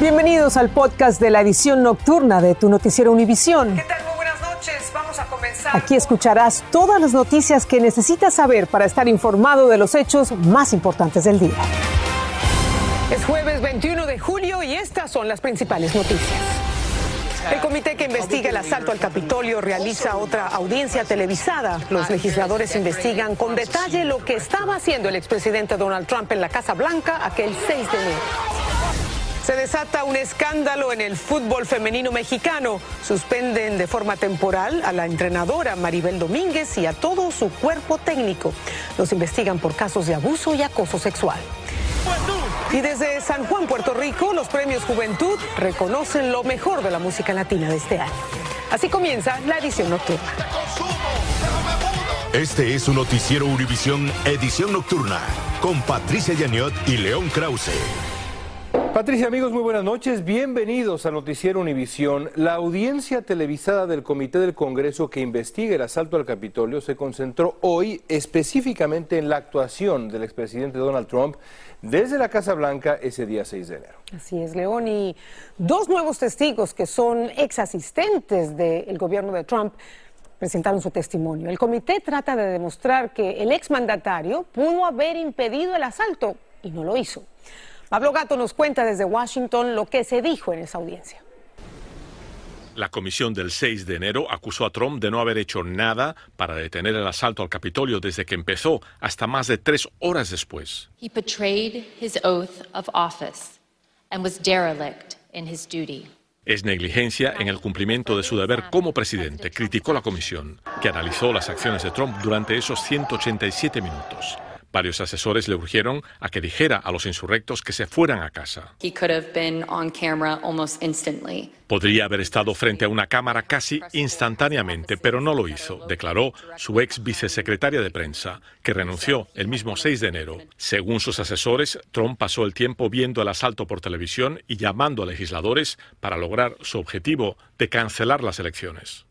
Bienvenidos al podcast de la edición nocturna de tu noticiero Univisión. ¿Qué tal? Muy buenas noches. Vamos a comenzar. Aquí escucharás todas las noticias que necesitas saber para estar informado de los hechos más importantes del día. Es jueves 21 de julio y estas son las principales noticias. El comité que investiga el asalto al Capitolio realiza otra audiencia televisada. Los legisladores investigan con detalle lo que estaba haciendo el expresidente Donald Trump en la Casa Blanca aquel 6 de enero. Se desata un escándalo en el fútbol femenino mexicano. Suspenden de forma temporal a la entrenadora Maribel Domínguez y a todo su cuerpo técnico. Los investigan por casos de abuso y acoso sexual. Y desde San Juan, Puerto Rico, los premios Juventud reconocen lo mejor de la música latina de este año. Así comienza la edición nocturna. Este es un noticiero Univisión Edición Nocturna con Patricia Yaniot y León Krause. Patricia, amigos, muy buenas noches. Bienvenidos a Noticiero Univisión. La audiencia televisada del Comité del Congreso que investiga el asalto al Capitolio se concentró hoy específicamente en la actuación del expresidente Donald Trump desde la Casa Blanca ese día 6 de enero. Así es, León. Y dos nuevos testigos que son ex asistentes del gobierno de Trump presentaron su testimonio. El comité trata de demostrar que el exmandatario pudo haber impedido el asalto y no lo hizo. Pablo Gato nos cuenta desde Washington lo que se dijo en esa audiencia. La comisión del 6 de enero acusó a Trump de no haber hecho nada para detener el asalto al Capitolio desde que empezó hasta más de tres horas después. He betrayed his oath of office and was derelict in his duty. Es negligencia en el cumplimiento de su deber como presidente, criticó la comisión, que analizó las acciones de Trump durante esos 187 minutos. Varios asesores le urgieron a que dijera a los insurrectos que se fueran a casa. He could have been on camera almost instantly. Podría haber estado frente a una cámara casi instantáneamente, pero no lo hizo, declaró su ex vicesecretaria de prensa, que renunció el mismo 6 de enero. Según sus asesores, Trump pasó el tiempo viendo el asalto por televisión y llamando a legisladores para lograr su objetivo de cancelar las elecciones.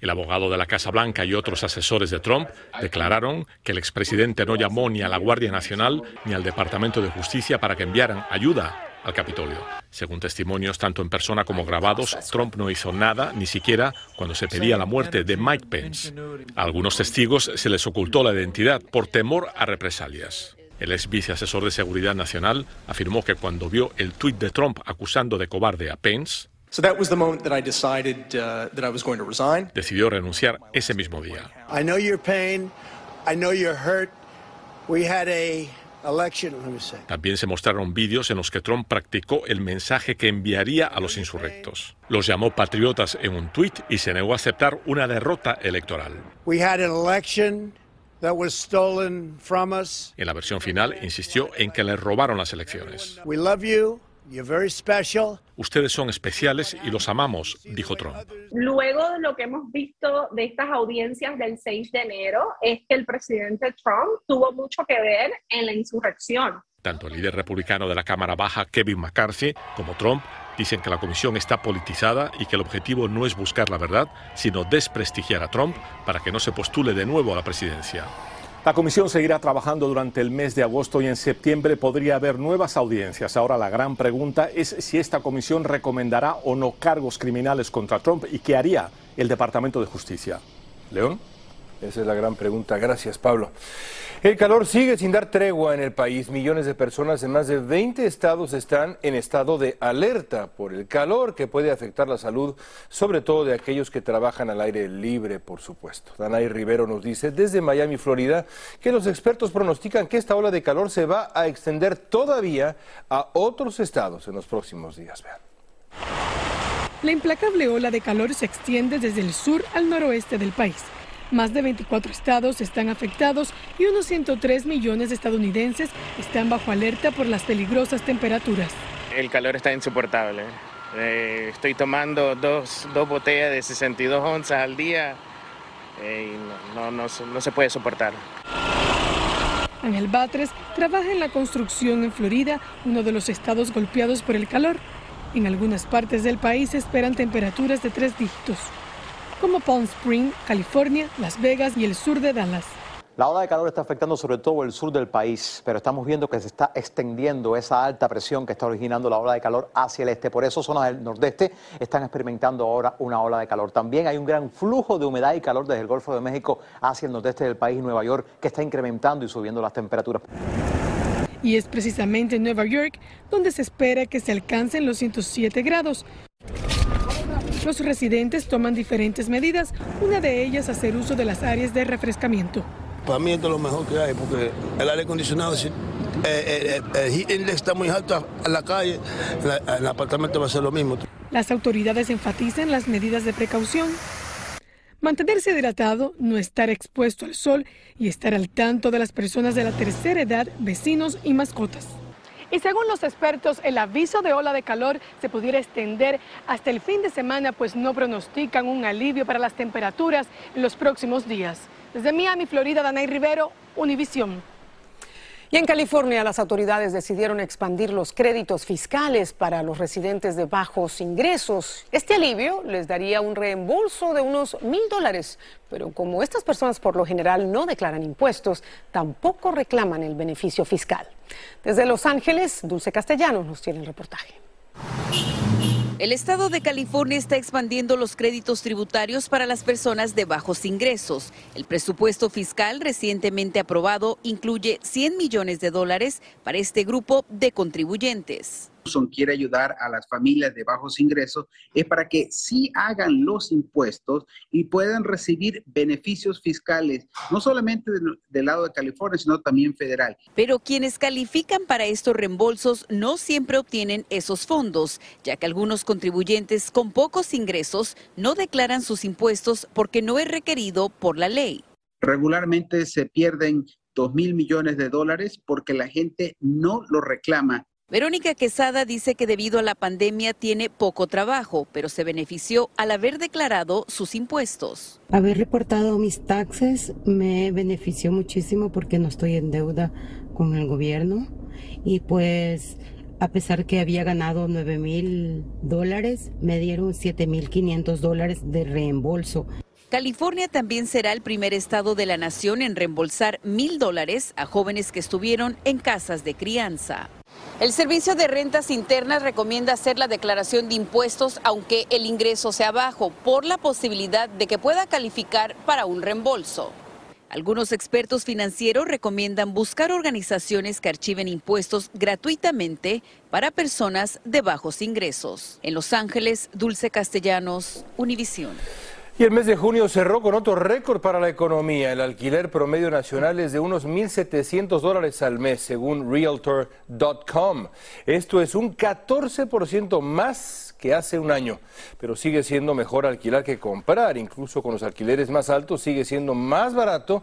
El abogado de la Casa Blanca y otros asesores de Trump declararon que el expresidente no llamó ni a la Guardia Nacional ni al Departamento de Justicia para que enviaran ayuda al Capitolio. Según testimonios tanto en persona como grabados, Trump no hizo nada, ni siquiera cuando se pedía la muerte de Mike Pence. A algunos testigos se les ocultó la identidad por temor a represalias. El ex viceasesor de Seguridad Nacional afirmó que cuando vio el tuit de Trump acusando de cobarde a Pence, So that was the moment that I decided uh, that I was going to resign. decidió renunciar ese mismo día. I know your pain. I know you're hurt. We had a election, let me say. También se mostraron vídeos en los que Trump practicó el mensaje que enviaría a los insurrectos. Los llamó patriotas en un tuit y se negó a aceptar una derrota electoral. We had an election that was stolen from us. En la versión final insistió en que le robaron las elecciones. We love you. You're very special. Ustedes son especiales y los amamos, dijo Trump. Luego de lo que hemos visto de estas audiencias del 6 de enero, es que el presidente Trump tuvo mucho que ver en la insurrección. Tanto el líder republicano de la Cámara Baja, Kevin McCarthy, como Trump dicen que la comisión está politizada y que el objetivo no es buscar la verdad, sino desprestigiar a Trump para que no se postule de nuevo a la presidencia. La comisión seguirá trabajando durante el mes de agosto y en septiembre podría haber nuevas audiencias. Ahora la gran pregunta es si esta comisión recomendará o no cargos criminales contra Trump y qué haría el Departamento de Justicia. León. Esa es la gran pregunta. Gracias, Pablo. El calor sigue sin dar tregua en el país. Millones de personas en más de 20 estados están en estado de alerta por el calor que puede afectar la salud, sobre todo de aquellos que trabajan al aire libre, por supuesto. Danay Rivero nos dice desde Miami, Florida, que los expertos pronostican que esta ola de calor se va a extender todavía a otros estados en los próximos días. Vean. La implacable ola de calor se extiende desde el sur al noroeste del país. Más de 24 estados están afectados y unos 103 millones de estadounidenses están bajo alerta por las peligrosas temperaturas. El calor está insoportable. Eh, estoy tomando dos, dos, botellas de 62 onzas al día eh, y no, no, no, no se puede soportar. Ángel Batres trabaja en la construcción en Florida, uno de los estados golpeados por el calor. En algunas partes del país esperan temperaturas de tres dígitos como Palm Spring, California, Las Vegas y el sur de Dallas. La ola de calor está afectando sobre todo el sur del país, pero estamos viendo que se está extendiendo esa alta presión que está originando la ola de calor hacia el este. Por eso zonas del nordeste están experimentando ahora una ola de calor. También hay un gran flujo de humedad y calor desde el Golfo de México hacia el nordeste del país y Nueva York que está incrementando y subiendo las temperaturas. Y es precisamente en Nueva York donde se espera que se alcancen los 107 grados. Los residentes toman diferentes medidas, una de ellas hacer uso de las áreas de refrescamiento. Para mí esto es lo mejor que hay porque el aire acondicionado, si, eh, eh, el heat index está muy alto en la calle, el apartamento va a ser lo mismo. Las autoridades enfatizan las medidas de precaución. Mantenerse hidratado, no estar expuesto al sol y estar al tanto de las personas de la tercera edad, vecinos y mascotas. Y según los expertos, el aviso de ola de calor se pudiera extender hasta el fin de semana, pues no pronostican un alivio para las temperaturas en los próximos días. Desde Miami, Florida, Danay Rivero, Univisión. Y en California las autoridades decidieron expandir los créditos fiscales para los residentes de bajos ingresos. Este alivio les daría un reembolso de unos mil dólares, pero como estas personas por lo general no declaran impuestos, tampoco reclaman el beneficio fiscal. Desde Los Ángeles, Dulce Castellanos nos tiene el reportaje. El estado de California está expandiendo los créditos tributarios para las personas de bajos ingresos. El presupuesto fiscal recientemente aprobado incluye 100 millones de dólares para este grupo de contribuyentes quiere ayudar a las familias de bajos ingresos es para que sí hagan los impuestos y puedan recibir beneficios fiscales, no solamente del, lado de California, sino también federal. Pero quienes califican para estos reembolsos no siempre obtienen esos fondos, ya que algunos contribuyentes con pocos ingresos no declaran sus impuestos porque no es requerido por la ley. Regularmente se pierden dos mil millones de dólares porque la gente no lo reclama Verónica Quesada dice que debido a la pandemia tiene poco trabajo, pero se benefició al haber declarado sus impuestos. Haber reportado mis taxes me benefició muchísimo porque no estoy en deuda con el gobierno y pues a pesar que había ganado 9 mil dólares, me dieron 7 mil 500 dólares de reembolso. California también será el primer estado de la nación en reembolsar mil dólares a jóvenes que estuvieron en casas de crianza. El Servicio de Rentas Internas recomienda hacer la declaración de impuestos aunque el ingreso sea bajo, por la posibilidad de que pueda calificar para un reembolso. Algunos expertos financieros recomiendan buscar organizaciones que archiven impuestos gratuitamente para personas de bajos ingresos. En Los Ángeles, Dulce Castellanos, Univisión. Y el mes de junio cerró con otro récord para la economía. El alquiler promedio nacional es de unos 1.700 dólares al mes, según Realtor.com. Esto es un 14% más que hace un año, pero sigue siendo mejor alquilar que comprar. Incluso con los alquileres más altos sigue siendo más barato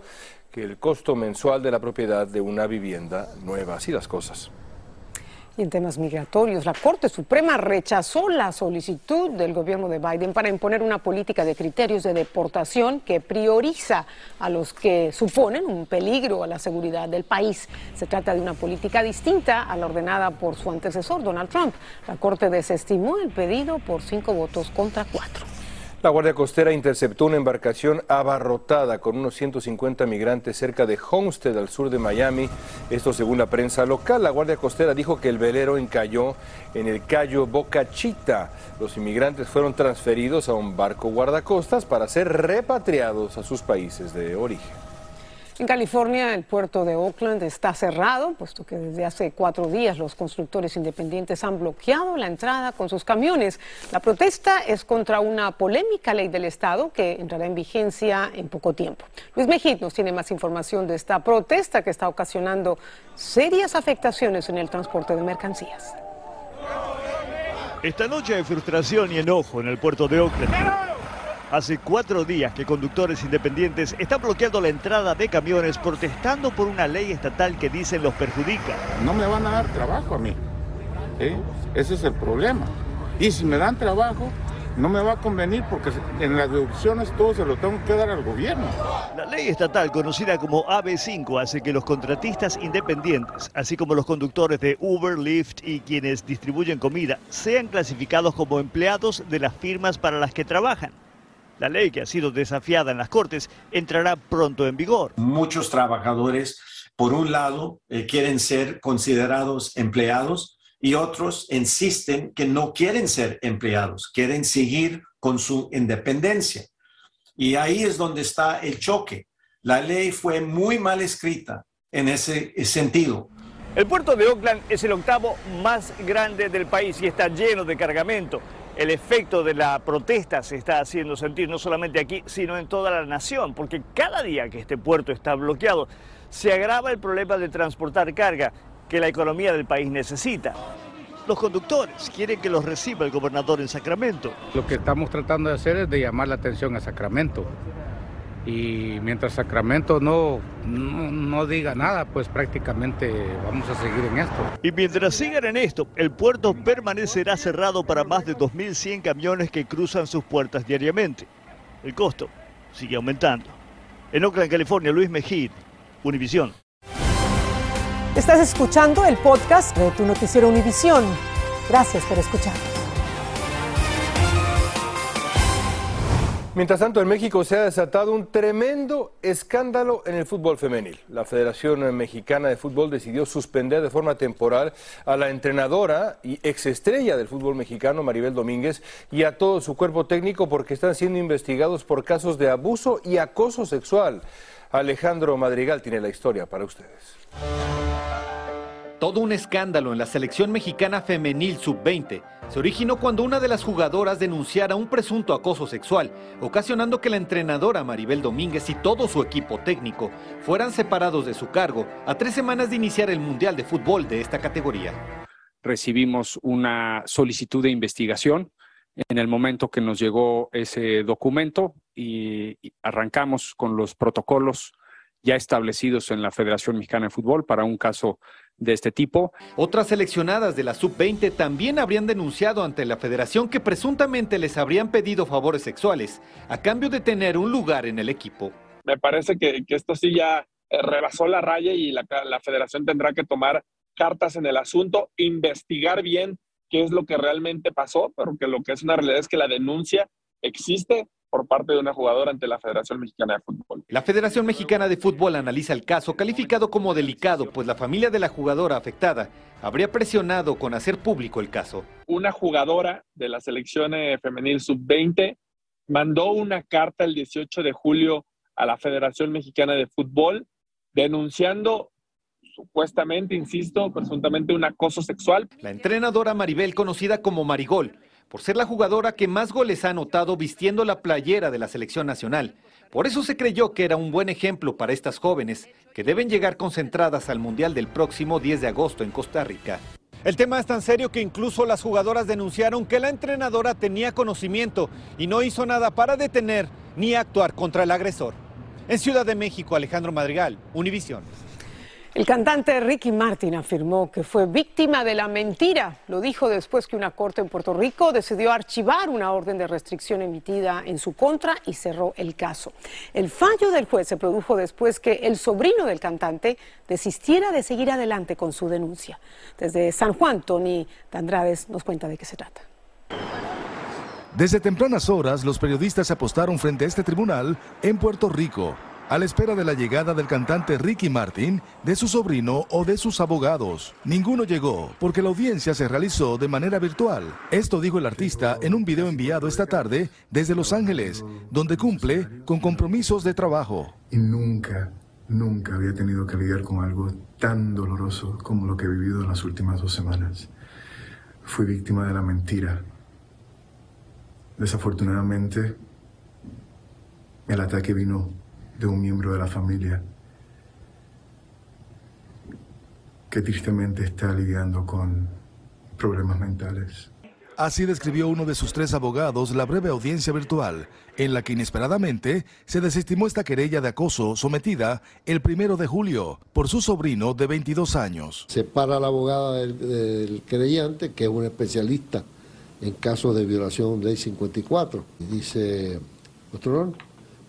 que el costo mensual de la propiedad de una vivienda nueva. Así las cosas. Y en temas migratorios, la Corte Suprema rechazó la solicitud del gobierno de Biden para imponer una política de criterios de deportación que prioriza a los que suponen un peligro a la seguridad del país. Se trata de una política distinta a la ordenada por su antecesor, Donald Trump. La Corte desestimó el pedido por cinco votos contra cuatro. La Guardia Costera interceptó una embarcación abarrotada con unos 150 migrantes cerca de Homestead, al sur de Miami. Esto según la prensa local. La Guardia Costera dijo que el velero encalló en el Cayo Boca Chita. Los inmigrantes fueron transferidos a un barco guardacostas para ser repatriados a sus países de origen. En California, el puerto de Oakland está cerrado, puesto que desde hace cuatro días los constructores independientes han bloqueado la entrada con sus camiones. La protesta es contra una polémica ley del Estado que entrará en vigencia en poco tiempo. Luis Mejid nos tiene más información de esta protesta que está ocasionando serias afectaciones en el transporte de mercancías. Esta noche hay frustración y enojo en el puerto de Oakland. Hace cuatro días que conductores independientes están bloqueando la entrada de camiones protestando por una ley estatal que dicen los perjudica. No me van a dar trabajo a mí. ¿eh? Ese es el problema. Y si me dan trabajo, no me va a convenir porque en las deducciones todo se lo tengo que dar al gobierno. La ley estatal conocida como AB5 hace que los contratistas independientes, así como los conductores de Uber, Lyft y quienes distribuyen comida, sean clasificados como empleados de las firmas para las que trabajan. La ley que ha sido desafiada en las Cortes entrará pronto en vigor. Muchos trabajadores, por un lado, eh, quieren ser considerados empleados y otros insisten que no quieren ser empleados, quieren seguir con su independencia. Y ahí es donde está el choque. La ley fue muy mal escrita en ese sentido. El puerto de Oakland es el octavo más grande del país y está lleno de cargamento el efecto de la protesta se está haciendo sentir no solamente aquí, sino en toda la nación, porque cada día que este puerto está bloqueado, se agrava el problema de transportar carga que la economía del país necesita. Los conductores quieren que los reciba el gobernador en Sacramento. Lo que estamos tratando de hacer es de llamar la atención a Sacramento y mientras Sacramento no, no, diga nada, pues prácticamente vamos a seguir en esto. Y mientras sigan en esto, el puerto permanecerá cerrado para más de 2.100 camiones que cruzan sus puertas diariamente. El costo sigue aumentando. En Oakland, California, Luis Mejid, Univisión. Estás escuchando el podcast de tu noticiero Univisión. Gracias por escuchar. Mientras tanto, en México se ha desatado un tremendo escándalo en el fútbol femenil. La Federación Mexicana de Fútbol decidió suspender de forma temporal a la entrenadora y exestrella del fútbol mexicano, Maribel Domínguez, y a todo su cuerpo técnico porque están siendo investigados por casos de abuso y acoso sexual. Alejandro Madrigal tiene la historia para ustedes. Todo un escándalo en la selección mexicana femenil sub-20 se originó cuando una de las jugadoras denunciara un presunto acoso sexual, ocasionando que la entrenadora Maribel Domínguez y todo su equipo técnico fueran separados de su cargo a tres semanas de iniciar el Mundial de Fútbol de esta categoría. Recibimos una solicitud de investigación en el momento que nos llegó ese documento y arrancamos con los protocolos ya establecidos en la Federación Mexicana de Fútbol para un caso de este tipo. Otras seleccionadas de la sub-20 también habrían denunciado ante la federación que presuntamente les habrían pedido favores sexuales a cambio de tener un lugar en el equipo. Me parece que, esto sí ya eh, rebasó la raya y la, la federación tendrá que tomar cartas en el asunto, investigar bien qué es lo que realmente pasó, pero que lo que es una realidad es que la denuncia existe por parte de una jugadora ante la Federación Mexicana de Fútbol. La Federación Mexicana de Fútbol analiza el caso calificado como delicado, pues la familia de la jugadora afectada habría presionado con hacer público el caso. Una jugadora de la selección eh, femenil sub-20 mandó una carta el 18 de julio a la Federación Mexicana de Fútbol denunciando supuestamente, insisto, presuntamente un acoso sexual. La entrenadora Maribel, conocida como Marigol, por ser la jugadora que más goles ha anotado vistiendo la playera de la selección nacional. Por eso se creyó que era un buen ejemplo para estas jóvenes que deben llegar concentradas al Mundial del próximo 10 de agosto en Costa Rica. El tema es tan serio que incluso las jugadoras denunciaron que la entrenadora tenía conocimiento y no hizo nada para detener ni actuar contra el agresor. En Ciudad de México, Alejandro Madrigal, Univisión. El cantante Ricky Martin afirmó que fue víctima de la mentira. Lo dijo después que una corte en Puerto Rico decidió archivar una orden de restricción emitida en su contra y cerró el caso. El fallo del juez se produjo después que el sobrino del cantante desistiera de seguir adelante con su denuncia. Desde San Juan, Tony Dandrades nos cuenta de qué se trata. Desde tempranas horas, los periodistas apostaron frente a este tribunal en Puerto Rico a la espera de la llegada del cantante Ricky Martin, de su sobrino o de sus abogados. Ninguno llegó porque la audiencia se realizó de manera virtual. Esto dijo el artista en un video enviado esta tarde desde Los Ángeles, donde cumple con compromisos de trabajo. Y nunca, nunca había tenido que lidiar con algo tan doloroso como lo que he vivido en las últimas dos semanas. Fui víctima de la mentira. Desafortunadamente, el ataque vino de un miembro de la familia que tristemente está lidiando con problemas mentales. Así describió uno de sus tres abogados la breve audiencia virtual, en la que inesperadamente se desestimó esta querella de acoso sometida el primero de julio por su sobrino de 22 años. Se para la abogada del, del querellante, que es un especialista en casos de violación de ley 54, y dice, doctor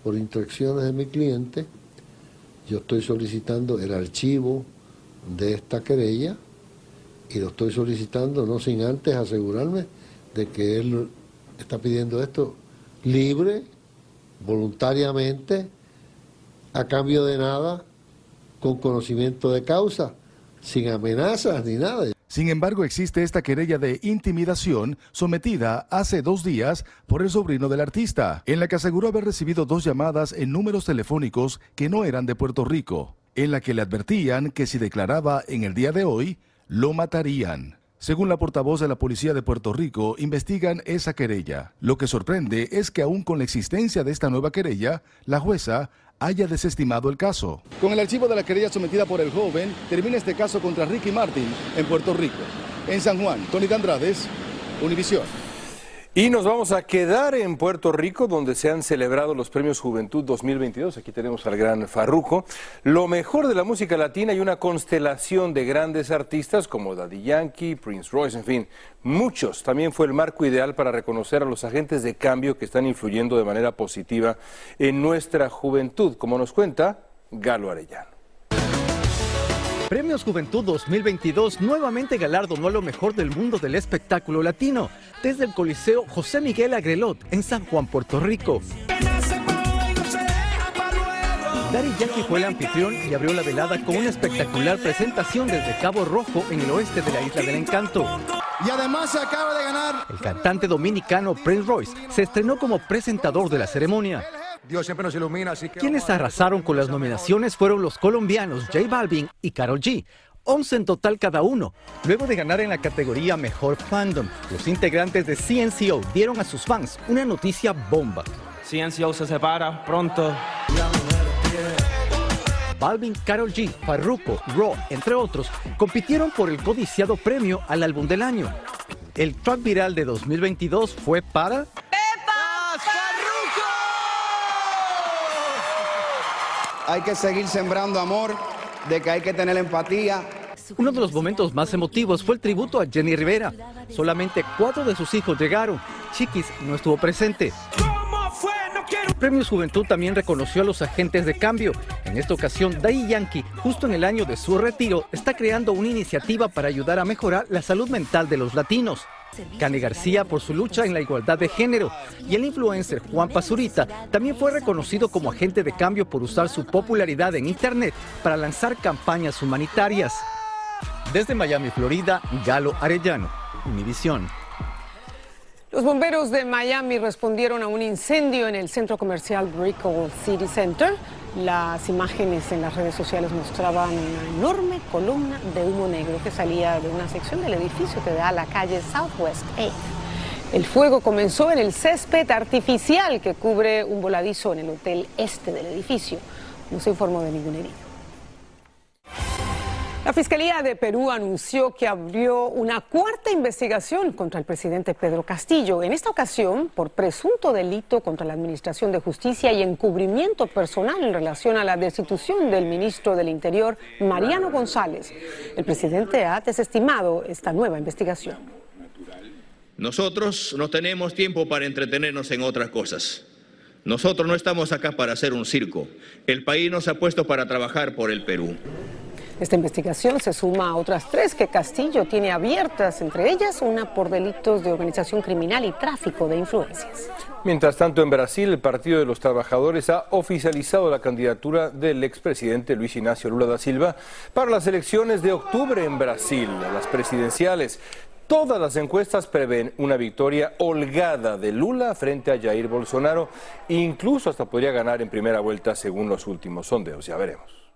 por instrucciones de mi cliente, yo estoy solicitando el archivo de esta querella y lo estoy solicitando no sin antes asegurarme de que él está pidiendo esto libre voluntariamente, a cambio de nada, con conocimiento de causa, sin amenazas ni nada. Sin embargo, existe esta querella de intimidación sometida hace dos días por el sobrino del artista, en la que aseguró haber recibido dos llamadas en números telefónicos que no eran de Puerto Rico, en la que le advertían que si declaraba en el día de hoy, lo matarían. Según la portavoz de la Policía de Puerto Rico, investigan esa querella. Lo que sorprende es que aún con la existencia de esta nueva querella, la jueza haya desestimado el caso. Con el archivo de la querella sometida por el joven, termina este caso contra Ricky Martin en Puerto Rico. En San Juan, Tony Andrades, Univisión. Y nos vamos a quedar en Puerto Rico, donde se han celebrado los premios Juventud 2022. Aquí tenemos al gran Farruco. Lo mejor de la música latina y una constelación de grandes artistas como Daddy Yankee, Prince Royce, en fin, muchos. También fue el marco ideal para reconocer a los agentes de cambio que están influyendo de manera positiva en nuestra juventud, como nos cuenta Galo Arellano. Premios Juventud 2022 nuevamente galardonó a lo mejor del mundo del espectáculo latino, desde el Coliseo José Miguel Agrelot en San Juan, Puerto Rico. Dari Yankee fue el anfitrión y abrió la velada con una espectacular presentación desde Cabo Rojo en el oeste de la Isla del Encanto. Y además se acaba de ganar. El cantante dominicano Prince Royce se estrenó como presentador de la ceremonia. Dios siempre nos ilumina, así que... Quienes arrasaron con las nominaciones fueron los colombianos J Balvin y Carol G. 11 en total cada uno. Luego de ganar en la categoría Mejor Fandom, los integrantes de CNCO dieron a sus fans una noticia bomba. CNCO se separa pronto. Balvin, Carol G, Farruko, Raw, entre otros, compitieron por el codiciado premio al álbum del año. El track viral de 2022 fue para hay que seguir sembrando amor, de que hay que tener empatía. Uno de los momentos más emotivos fue el tributo a Jenny Rivera. Solamente cuatro de sus hijos llegaron. Chiquis no estuvo presente. Premios Juventud también reconoció a los agentes de cambio. En esta ocasión, Dai Yankee, justo en el año de su retiro, está creando una iniciativa para ayudar a mejorar la salud mental de los latinos. Cani García por su lucha en la igualdad de género y el influencer Juan Pazurita también fue reconocido como agente de cambio por usar su popularidad en Internet para lanzar campañas humanitarias. Desde Miami, Florida, Galo Arellano, Univisión. Los bomberos de Miami respondieron a un incendio en el centro comercial Brickell City Center. Las imágenes en las redes sociales mostraban una enorme columna de humo negro que salía de una sección del edificio que da a la calle Southwest 8. El fuego comenzó en el césped artificial que cubre un voladizo en el hotel este del edificio. No se informó de ningún herido. La Fiscalía de Perú anunció que abrió una cuarta investigación contra el presidente Pedro Castillo, en esta ocasión por presunto delito contra la Administración de Justicia y encubrimiento personal en relación a la destitución del ministro del Interior, Mariano González. El presidente ha desestimado esta nueva investigación. Nosotros no tenemos tiempo para entretenernos en otras cosas. Nosotros no estamos acá para hacer un circo. El país nos ha puesto para trabajar por el Perú. Esta investigación se suma a otras tres que Castillo tiene abiertas, entre ellas una por delitos de organización criminal y tráfico de influencias. Mientras tanto, en Brasil, el Partido de los Trabajadores ha oficializado la candidatura del expresidente Luis Ignacio Lula da Silva para las elecciones de octubre en Brasil, las presidenciales. Todas las encuestas prevén una victoria holgada de Lula frente a Jair Bolsonaro, incluso hasta podría ganar en primera vuelta según los últimos sondeos. Ya veremos.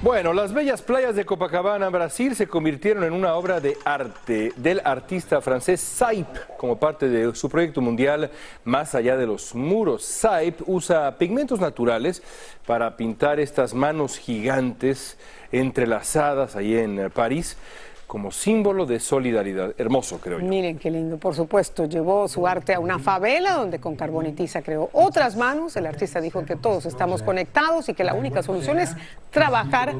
Bueno, las bellas playas de Copacabana, Brasil, se convirtieron en una obra de arte del artista francés Saip como parte de su proyecto mundial Más allá de los muros. Saip usa pigmentos naturales para pintar estas manos gigantes entrelazadas ahí en París como símbolo de solidaridad. Hermoso, creo yo. Miren qué lindo, por supuesto. Llevó su arte a una favela donde con carbonitiza creó otras manos. El artista dijo que todos estamos conectados y que la única solución es trabajar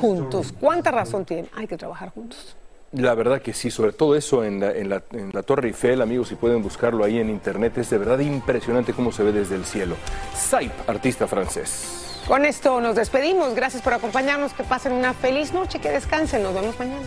juntos. ¿Cuánta razón tiene? Hay que trabajar juntos. La verdad que sí, sobre todo eso en la, en la, en la Torre Eiffel, amigos, si pueden buscarlo ahí en internet, es de verdad impresionante cómo se ve desde el cielo. Saip, artista francés. Con esto nos despedimos. Gracias por acompañarnos. Que pasen una feliz noche, que descansen. Nos vemos mañana.